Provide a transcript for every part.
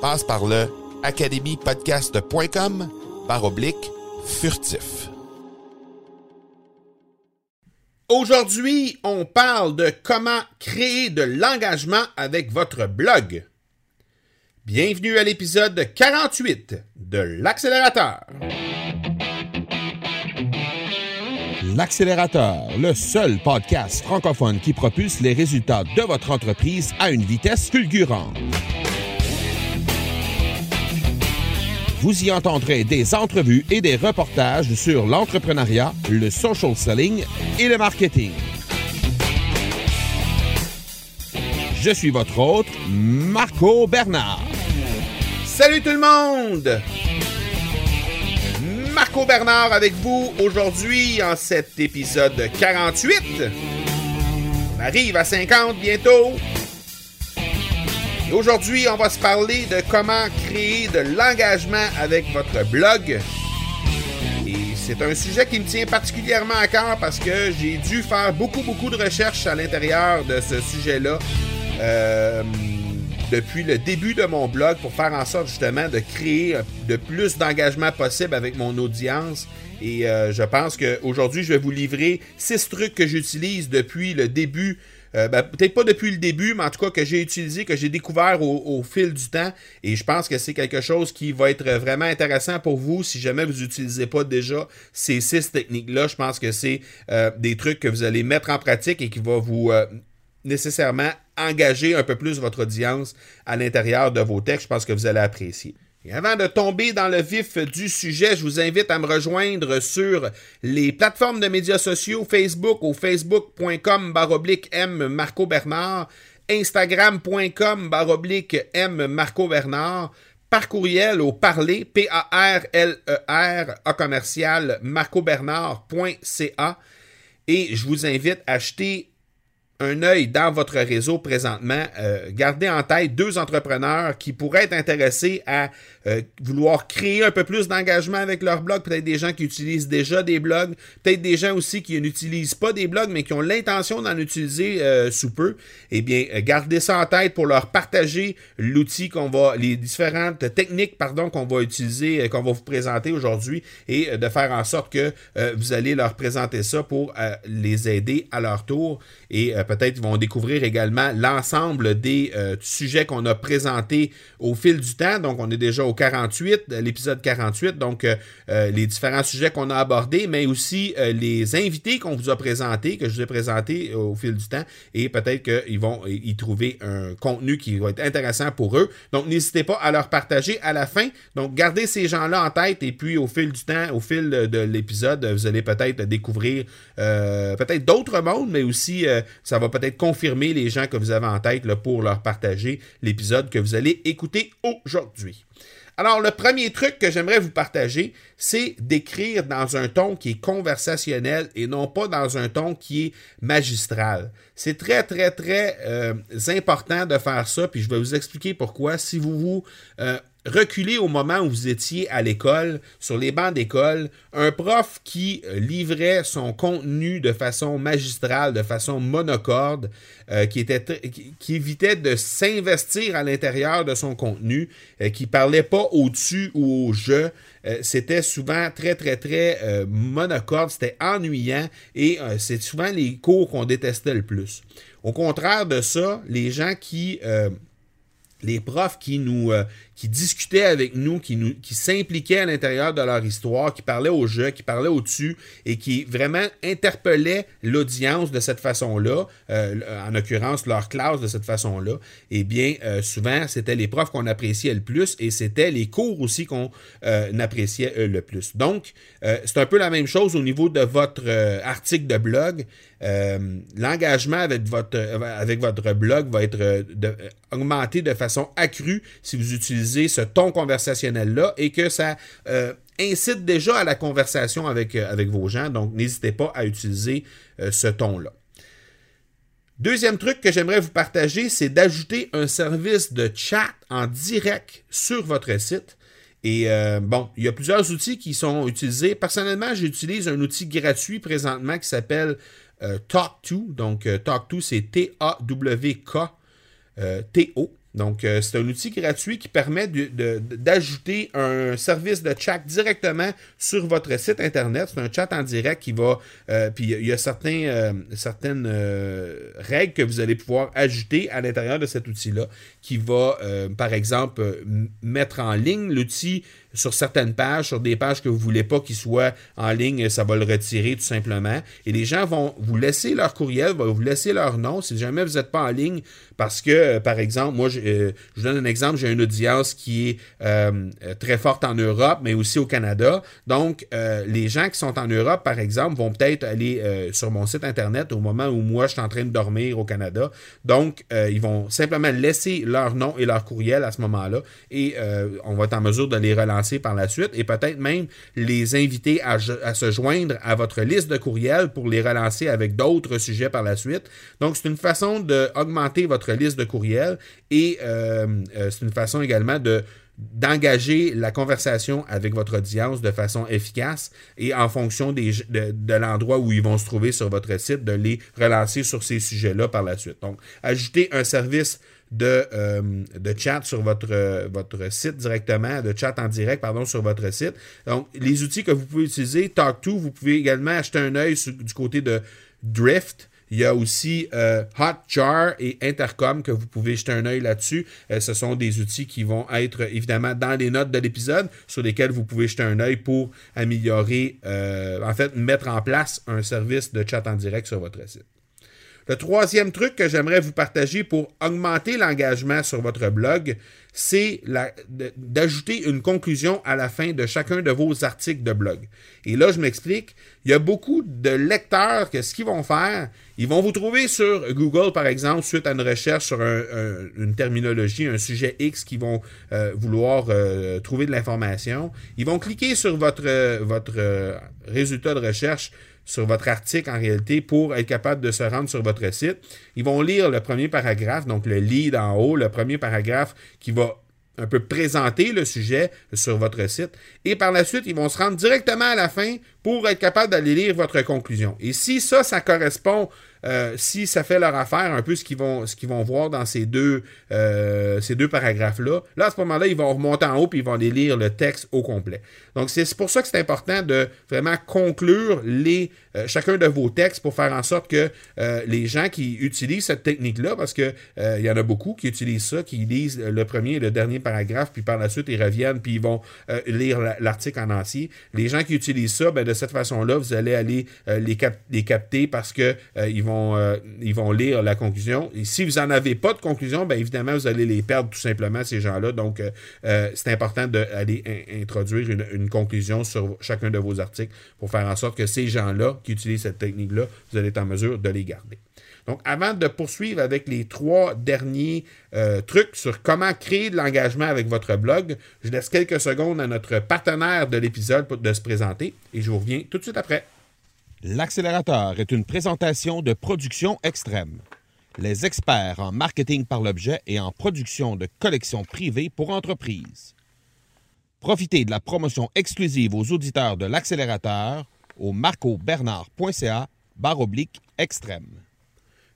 Passe par le academypodcast.com par oblique furtif. Aujourd'hui, on parle de comment créer de l'engagement avec votre blog. Bienvenue à l'épisode 48 de l'accélérateur. L'accélérateur, le seul podcast francophone qui propulse les résultats de votre entreprise à une vitesse fulgurante. Vous y entendrez des entrevues et des reportages sur l'entrepreneuriat, le social selling et le marketing. Je suis votre hôte, Marco Bernard. Salut tout le monde! Marco Bernard avec vous aujourd'hui en cet épisode 48. On arrive à 50 bientôt. Aujourd'hui, on va se parler de comment créer de l'engagement avec votre blog. Et c'est un sujet qui me tient particulièrement à cœur parce que j'ai dû faire beaucoup, beaucoup de recherches à l'intérieur de ce sujet-là. Euh, depuis le début de mon blog pour faire en sorte justement de créer de plus d'engagement possible avec mon audience. Et euh, je pense qu'aujourd'hui, je vais vous livrer six trucs que j'utilise depuis le début. Euh, ben, peut-être pas depuis le début, mais en tout cas que j'ai utilisé, que j'ai découvert au, fil du temps. Et je pense que c'est quelque chose qui va être vraiment intéressant pour vous si jamais vous n'utilisez pas déjà ces six techniques-là. Je pense que c'est euh, des trucs que vous allez mettre en pratique et qui vont vous nécessairement engager un peu plus votre audience à l'intérieur de vos textes. Je pense que vous allez apprécier. Et avant de tomber dans le vif du sujet, je vous invite à me rejoindre sur les plateformes de médias sociaux, Facebook au facebook.com baroblique M Marco Bernard, Instagram.com baroblique M Marco Bernard, par courriel au parler, P-A-R-L-E-R, e A commercial, marcobernard.ca. Et je vous invite à acheter un œil dans votre réseau présentement, euh, gardez en tête deux entrepreneurs qui pourraient être intéressés à euh, vouloir créer un peu plus d'engagement avec leur blog, peut-être des gens qui utilisent déjà des blogs, peut-être des gens aussi qui n'utilisent pas des blogs, mais qui ont l'intention d'en utiliser euh, sous peu. Eh bien, gardez ça en tête pour leur partager l'outil qu'on va, les différentes techniques, pardon, qu'on va utiliser, qu'on va vous présenter aujourd'hui et de faire en sorte que vous allez leur présenter ça pour les aider à leur tour et peut-être vont découvrir également l'ensemble des euh, sujets qu'on a présentés au fil du temps. Donc, on est déjà au 48, l'épisode 48, donc euh, euh, les différents sujets qu'on a abordés, mais aussi les invités qu'on vous a présentés, que je vous ai présentés au fil du temps, et peut-être qu'ils vont y trouver un contenu qui va être intéressant pour eux. Donc, n'hésitez pas à leur partager à la fin. Donc, gardez ces gens-là en tête, et puis au fil du temps, au fil de, l'épisode, vous allez peut-être découvrir peut-être d'autres mondes, mais aussi ça peut-être confirmer les gens que vous avez en tête pour leur partager l'épisode que vous allez écouter aujourd'hui. Alors, le premier truc que j'aimerais vous partager, c'est d'écrire dans un ton qui est conversationnel et non pas dans un ton qui est magistral. C'est très, très, très euh, important de faire ça, puis je vais vous expliquer pourquoi. Si vous vous euh, reculer au moment où vous étiez à l'école, sur les bancs d'école, un prof qui euh, livrait son contenu de façon magistrale, de façon monocorde, euh, qui, était qui, évitait de s'investir à l'intérieur de son contenu, euh, qui parlait pas au-dessus ou au jeu. c'était souvent très, très, très monocorde, c'était ennuyant et c'est souvent les cours qu'on détestait le plus. Au contraire de ça, les gens qui les profs qui nous euh, qui discutaient avec nous, qui nous qui s'impliquaient à l'intérieur de leur histoire, qui parlaient au jeu, qui parlaient au-dessus et qui vraiment interpellaient l'audience de cette façon-là, euh, en l'occurrence leur classe de cette façon-là, eh bien euh, souvent c'était les profs qu'on appréciait le plus et c'était les cours aussi qu'on appréciait le plus. Donc c'est un peu la même chose au niveau de votre article de blog. L'engagement avec votre avec votre blog va être augmenté de façon accrue si vous utilisez ce ton conversationnel-là et que ça euh, incite déjà à la conversation avec, euh, avec vos gens. Donc, n'hésitez pas à utiliser euh, ce ton-là. Deuxième truc que j'aimerais vous partager, c'est d'ajouter un service de chat en direct sur votre site. Et bon, il y a plusieurs outils qui sont utilisés. Personnellement, j'utilise un outil gratuit présentement qui s'appelle Talk2. Donc, Talk2, c'est T-A-W-K-T-O. Donc, euh, c'est un outil gratuit qui permet d'ajouter un service de chat directement sur votre site Internet. C'est un chat en direct qui va... Euh, puis il y a certains, euh, certaines règles que vous allez pouvoir ajouter à l'intérieur de cet outil-là qui va, par exemple, mettre en ligne l'outil sur certaines pages, sur des pages que vous ne voulez pas qu'il soit en ligne, ça va le retirer tout simplement. Et les gens vont vous laisser leur courriel, vont vous laisser leur nom si jamais vous n'êtes pas en ligne parce que, euh, par exemple, moi, je, euh, je, donne un exemple, j'ai une audience qui est euh, très forte en Europe, mais aussi au Canada. Donc, les gens qui sont en Europe, par exemple, vont peut-être aller sur mon site Internet au moment où moi, je suis en train de dormir au Canada. Donc, ils vont simplement laisser leur nom et leur courriel à ce moment-là et on va être en mesure de les relancer par la suite et peut-être même les inviter à, se joindre à votre liste de courriels pour les relancer avec d'autres sujets par la suite. Donc, c'est une façon d'augmenter votre liste de courriels et euh, euh, c'est une façon également de d'engager la conversation avec votre audience de façon efficace et en fonction des, de, l'endroit où ils vont se trouver sur votre site, de les relancer sur ces sujets-là par la suite. Donc, ajouter un service de, euh, de chat sur votre, votre site directement, de chat en direct, pardon, sur votre site. Donc, les outils que vous pouvez utiliser, Talk2, vous pouvez également acheter un œil du côté de Drift, il y a aussi euh, Hotjar et Intercom que vous pouvez jeter un œil là-dessus. Euh, ce sont des outils qui vont être évidemment dans les notes de l'épisode sur lesquels vous pouvez jeter un œil pour améliorer, euh, en fait, mettre en place un service de chat en direct sur votre site. Le troisième truc que j'aimerais vous partager pour augmenter l'engagement sur votre blog, c'est d'ajouter une conclusion à la fin de chacun de vos articles de blog. Et là, je m'explique. Il y a beaucoup de lecteurs que ce qu'ils vont faire, ils vont vous trouver sur Google, par exemple, suite à une recherche sur une terminologie, un sujet X qu'ils vont euh, vouloir euh, trouver de l'information. Ils vont cliquer sur votre, votre euh, résultat de recherche sur votre article en réalité pour être capable de se rendre sur votre site. Ils vont lire le premier paragraphe, donc le lead en haut, le premier paragraphe qui va un peu présenter le sujet sur votre site. Et par la suite, ils vont se rendre directement à la fin pour être capable d'aller lire votre conclusion. Et si ça, ça correspond euh, si ça fait leur affaire, un peu ce qu'ils vont, vont voir dans ces deux, euh, deux paragraphes-là, là, à ce moment-là, ils vont remonter en haut et ils vont aller lire le texte au complet. Donc, c'est pour ça que c'est important de vraiment conclure les, euh, chacun de vos textes pour faire en sorte que les gens qui utilisent cette technique-là, parce qu'il il y en a beaucoup qui utilisent ça, qui lisent le premier et le dernier paragraphe, puis par la suite, ils reviennent, puis ils vont lire l'article en entier. Les gens qui utilisent ça, ben, de cette façon-là, vous allez aller les, les, capter parce que vont euh, ils vont lire la conclusion. Et si vous n'en avez pas de conclusion, bien évidemment, vous allez les perdre tout simplement, ces gens-là. Donc, euh, euh, c'est important d'aller introduire une, conclusion sur chacun de vos articles pour faire en sorte que ces gens-là qui utilisent cette technique-là, vous allez être en mesure de les garder. Donc, avant de poursuivre avec les trois derniers trucs sur comment créer de l'engagement avec votre blog, je laisse quelques secondes à notre partenaire de l'épisode de se présenter et je vous reviens tout de suite après. L'accélérateur est une présentation de production extrême. Les experts en marketing par l'objet et en production de collections privées pour entreprises. Profitez de la promotion exclusive aux auditeurs de l'accélérateur au marcobernard.ca barre oblique extrême.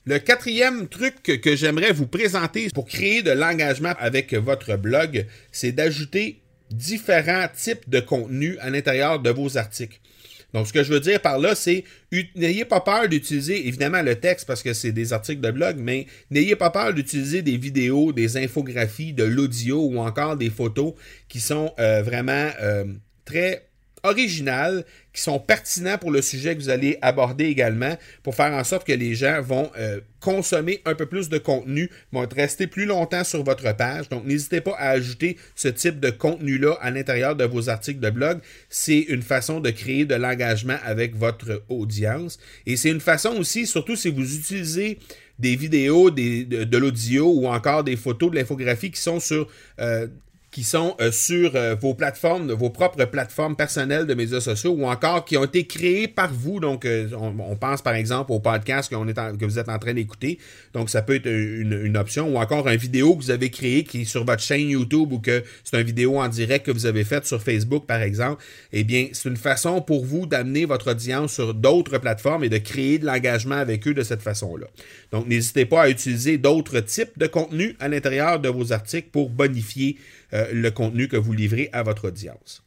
Le quatrième truc que j'aimerais vous présenter pour créer de l'engagement avec votre blog, c'est d'ajouter différents types de contenus à l'intérieur de vos articles. Donc, ce que je veux dire par là, c'est n'ayez pas peur d'utiliser évidemment le texte parce que c'est des articles de blog, mais n'ayez pas peur d'utiliser des vidéos, des infographies, de l'audio ou encore des photos qui sont euh, vraiment euh, très originales, qui sont pertinents pour le sujet que vous allez aborder également, pour faire en sorte que les gens vont euh, consommer un peu plus de contenu, vont rester plus longtemps sur votre page. Donc, n'hésitez pas à ajouter ce type de contenu-là à l'intérieur de vos articles de blog. C'est une façon de créer de l'engagement avec votre audience. Et c'est une façon aussi, surtout si vous utilisez des vidéos, de, l'audio ou encore des photos de l'infographie qui sont sur euh, qui sont euh, sur euh, vos plateformes, vos propres plateformes personnelles de médias sociaux ou encore qui ont été créés par vous. Donc, euh, on, pense par exemple au podcast que vous êtes en train d'écouter. Donc, ça peut être une, option ou encore une vidéo que vous avez créée qui est sur votre chaîne YouTube ou que c'est une vidéo en direct que vous avez faite sur Facebook, par exemple. Eh bien, c'est une façon pour vous d'amener votre audience sur d'autres plateformes et de créer de l'engagement avec eux de cette façon-là. Donc, n'hésitez pas à utiliser d'autres types de contenus à l'intérieur de vos articles pour bonifier le contenu que vous livrez à votre audience.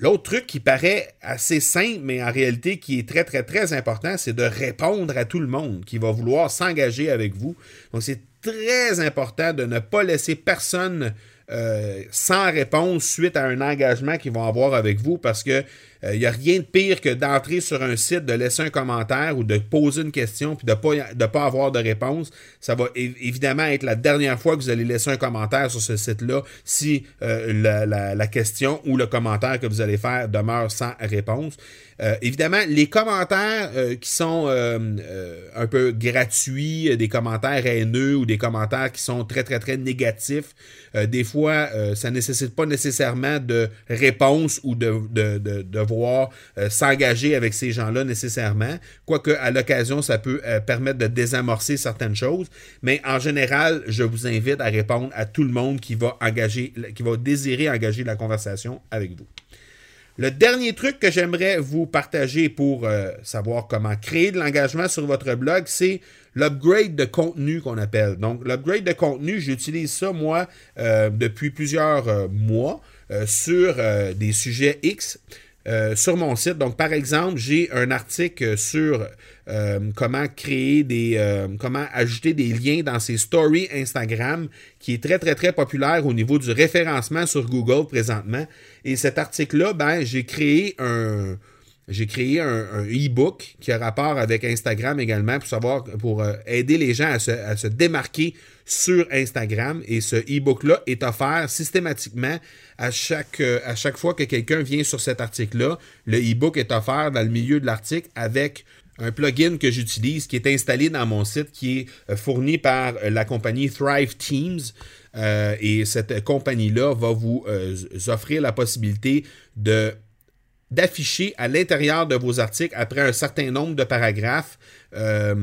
L'autre truc qui paraît assez simple, mais en réalité qui est très, très, très important, c'est de répondre à tout le monde qui va vouloir s'engager avec vous. Donc, c'est très important de ne pas laisser personne euh, sans réponse suite à un engagement qu'ils vont avoir avec vous parce que il euh, n'y a rien de pire que d'entrer sur un site, de laisser un commentaire ou de poser une question puis de ne pas, avoir de réponse. Ça va évidemment être la dernière fois que vous allez laisser un commentaire sur ce site-là si euh, la, question ou le commentaire que vous allez faire demeure sans réponse. Euh, évidemment, les commentaires qui sont un peu gratuits, des commentaires haineux ou des commentaires qui sont très, très, très négatifs, des fois, ça ne nécessite pas nécessairement de réponse ou de euh, s'engager avec ces gens-là nécessairement, quoique à l'occasion, ça peut euh, permettre de désamorcer certaines choses. Mais en général, je vous invite à répondre à tout le monde qui va engager, qui va désirer engager la conversation avec vous. Le dernier truc que j'aimerais vous partager pour euh, savoir comment créer de l'engagement sur votre blog, c'est l'upgrade de contenu qu'on appelle. Donc, l'upgrade de contenu, j'utilise ça, moi, depuis plusieurs mois sur des sujets X. Euh, sur mon site. Donc, par exemple, j'ai un article sur euh, comment créer des. Euh, comment ajouter des liens dans ses stories Instagram, qui est très, très, très populaire au niveau du référencement sur Google présentement. Et cet article-là, ben, j'ai créé un. J'ai créé un, e-book qui a rapport avec Instagram également pour savoir, pour aider les gens à se, à se démarquer sur Instagram. Et ce e-book-là est offert systématiquement à chaque, euh, à chaque fois que quelqu'un vient sur cet article-là. Le e-book est offert dans le milieu de l'article avec un plugin que j'utilise qui est installé dans mon site qui est euh, fourni par euh, la compagnie Thrive Teams. et cette compagnie-là va vous offrir la possibilité de d'afficher à l'intérieur de vos articles, après un certain nombre de paragraphes, euh,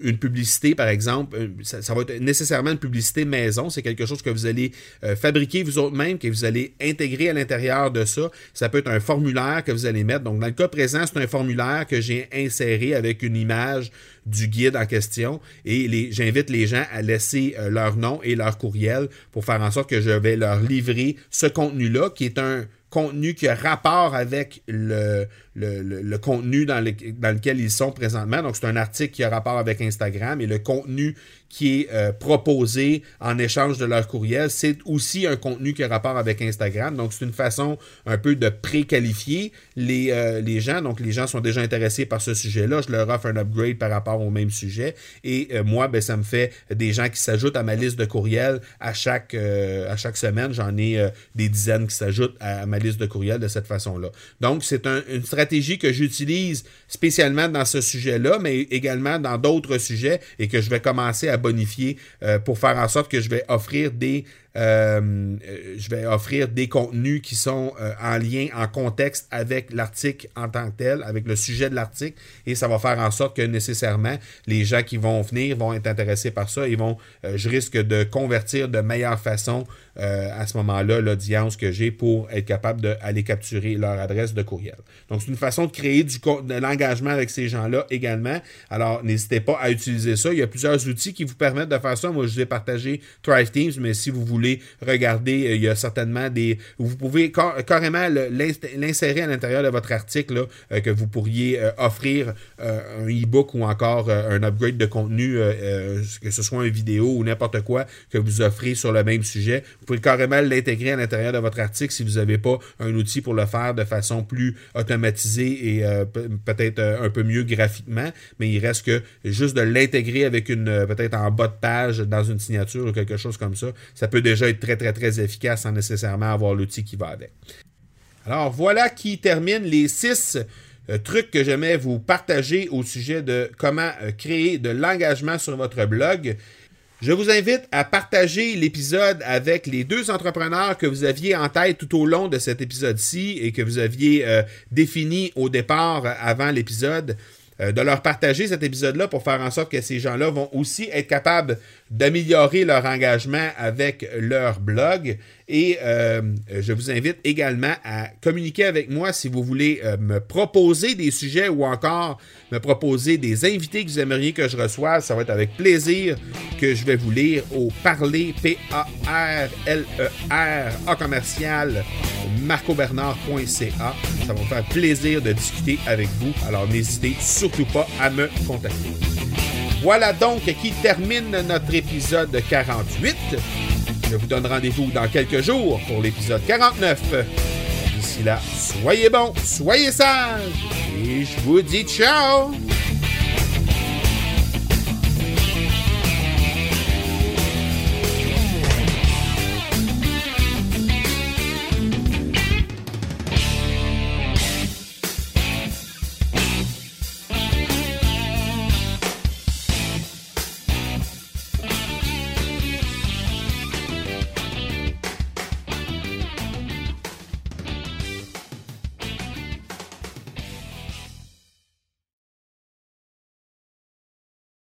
une publicité, par exemple. Euh, ça, va être nécessairement une publicité maison. C'est quelque chose que vous allez euh, fabriquer vous autres-même, que vous allez intégrer à l'intérieur de ça. Ça peut être un formulaire que vous allez mettre. Donc, dans le cas présent, c'est un formulaire que j'ai inséré avec une image du guide en question et j'invite les gens à laisser leur nom et leur courriel pour faire en sorte que je vais leur livrer ce contenu-là qui est un contenu qui a rapport avec le, le, contenu dans, lequel ils sont présentement. Donc, c'est un article qui a rapport avec Instagram et le contenu qui est euh, proposé en échange de leur courriel, c'est aussi un contenu qui a rapport avec Instagram. Donc, c'est une façon un peu de préqualifier les, euh, les gens. Donc, les gens sont déjà intéressés par ce sujet-là. Je leur offre un upgrade par rapport au même sujet. Et euh, moi, ben, ça me fait des gens qui s'ajoutent à ma liste de courriels à chaque, à chaque semaine. J'en ai des dizaines qui s'ajoutent à, ma liste de courriels de cette façon-là. Donc, c'est une stratégie que j'utilise spécialement dans ce sujet-là, mais également dans d'autres sujets et que je vais commencer à bonifier euh, pour faire en sorte que je vais offrir des euh, je vais offrir des contenus qui sont euh, en lien, en contexte avec l'article en tant que tel, avec le sujet de l'article, et ça va faire en sorte que nécessairement les gens qui vont venir vont être intéressés par ça, et vont, euh, je risque de convertir de meilleure façon à ce moment-là l'audience que j'ai pour être capable d'aller capturer leur adresse de courriel. Donc c'est une façon de créer du de l'engagement avec ces gens-là également. Alors n'hésitez pas à utiliser ça. Il y a plusieurs outils qui vous permettent de faire ça. Moi je vous ai partagé Thrive Teams, mais si vous voulez regarder, euh, il y a certainement des... Vous pouvez carrément l'insérer à l'intérieur de votre article euh, que vous pourriez euh, offrir un e-book ou encore un upgrade de contenu, que ce soit une vidéo ou n'importe quoi que vous offrez sur le même sujet. Vous pouvez carrément l'intégrer à l'intérieur de votre article si vous n'avez pas un outil pour le faire de façon plus automatisée et peut-être un peu mieux graphiquement, mais il reste que juste de l'intégrer avec une peut-être en bas de page dans une signature ou quelque chose comme ça, ça peut déjà être très, très, très efficace sans nécessairement avoir l'outil qui va avec. Alors, voilà qui termine les six euh, trucs que j'aimais vous partager au sujet de comment euh, créer de l'engagement sur votre blog. Je vous invite à partager l'épisode avec les deux entrepreneurs que vous aviez en tête tout au long de cet épisode-ci et que vous aviez euh, défini au départ avant l'épisode. Euh, de leur partager cet épisode-là pour faire en sorte que ces gens-là vont aussi être capables d'améliorer leur engagement avec leur blog. Et euh, je vous invite également à communiquer avec moi si vous voulez euh, me proposer des sujets ou encore me proposer des invités que vous aimeriez que je reçoive. Ça va être avec plaisir que je vais vous lire au parler, P-A-R-L-E-R, A commercial, marcobernard.ca. Ça va me faire plaisir de discuter avec vous. Alors n'hésitez surtout pas à me contacter. Voilà donc qui termine notre épisode 48. Je vous donne rendez-vous dans quelques jours pour l'épisode 49. D'ici là, soyez bons, soyez sages et je vous dis ciao